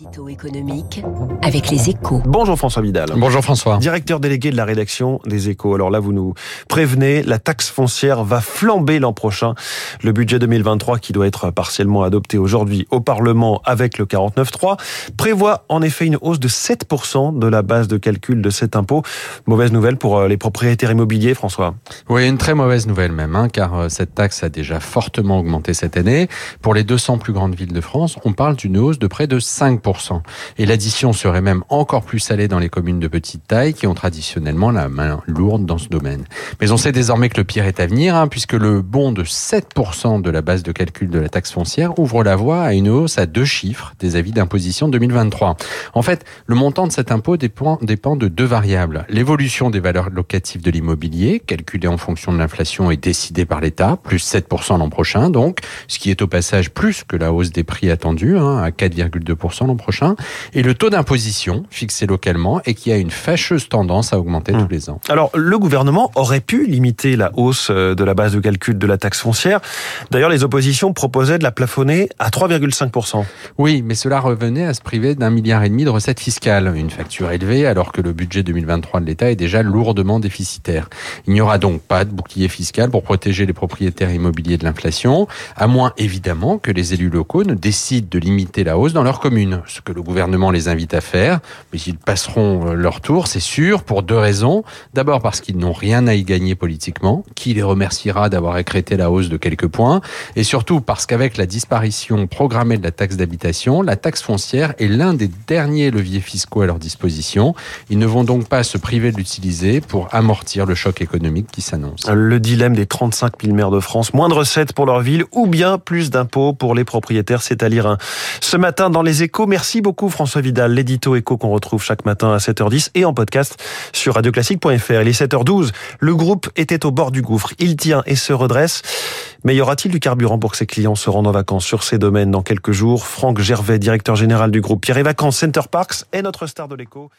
L'édito économique avec les échos. Bonjour François Vidal. Bonjour François. Directeur délégué de la rédaction des échos. Alors là, vous nous prévenez, la taxe foncière va flamber l'an prochain. Le budget 2023, qui doit être partiellement adopté aujourd'hui au Parlement avec le 49.3, prévoit en effet une hausse de 7% de la base de calcul de cet impôt. Mauvaise nouvelle pour euh, les propriétaires immobiliers, François. Oui, une très mauvaise nouvelle même, hein, car euh, cette taxe a déjà fortement augmenté cette année. Pour les 200 plus grandes villes de France, on parle d'une hausse de près de 5 et l'addition serait même encore plus salée dans les communes de petite taille qui ont traditionnellement la main lourde dans ce domaine. Mais on sait désormais que le pire est à venir, hein, puisque le bond de 7% de la base de calcul de la taxe foncière ouvre la voie à une hausse à deux chiffres des avis d'imposition 2023. En fait, le montant de cet impôt dépend, de deux variables. L'évolution des valeurs locatives de l'immobilier, calculée en fonction de l'inflation et décidée par l'État, plus 7% l'an prochain donc, ce qui est au passage plus que la hausse des prix attendus, hein, à 4,2% l'an prochain, et le taux d'imposition fixé localement et qui a une fâcheuse tendance à augmenter tous les ans. Alors, le gouvernement aurait pu limiter la hausse euh, de la base de calcul de la taxe foncière. D'ailleurs, les oppositions proposaient de la plafonner à 3,5%. Oui, mais cela revenait à se priver d'un milliard et demi de recettes fiscales, une facture élevée alors que le budget 2023 de l'État est déjà lourdement déficitaire. Il n'y aura donc pas de bouclier fiscal pour protéger les propriétaires immobiliers de l'inflation, à moins évidemment que les élus locaux ne décident de limiter la hausse dans leur commune ce que le gouvernement les invite à faire, mais ils passeront euh, leur tour, c'est sûr, pour deux raisons. D'abord parce qu'ils n'ont rien à y gagner politiquement, qui les remerciera d'avoir écrété la hausse de quelques points, et surtout parce qu'avec la disparition programmée de la taxe d'habitation, la taxe foncière est l'un des derniers leviers fiscaux à leur disposition. Ils ne vont donc pas se priver de l'utiliser pour amortir le choc économique qui s'annonce. Le dilemme des 35 000 maires de France, moins de recettes pour leur ville ou bien plus d'impôts pour les propriétaires, c'est à lire ce matin dans les Merci beaucoup François Vidal, l'édito écho qu'on retrouve chaque matin à 7h10 et en podcast sur radioclassique.fr. Il est 7h12. Le groupe était au bord du gouffre. Il tient et se redresse. Mais y aura-t-il du carburant pour que ses clients se rendent en vacances sur ces domaines dans quelques jours? Franck Gervais, directeur général du groupe Pierre et Vacances Center Parks, est notre star de l'écho.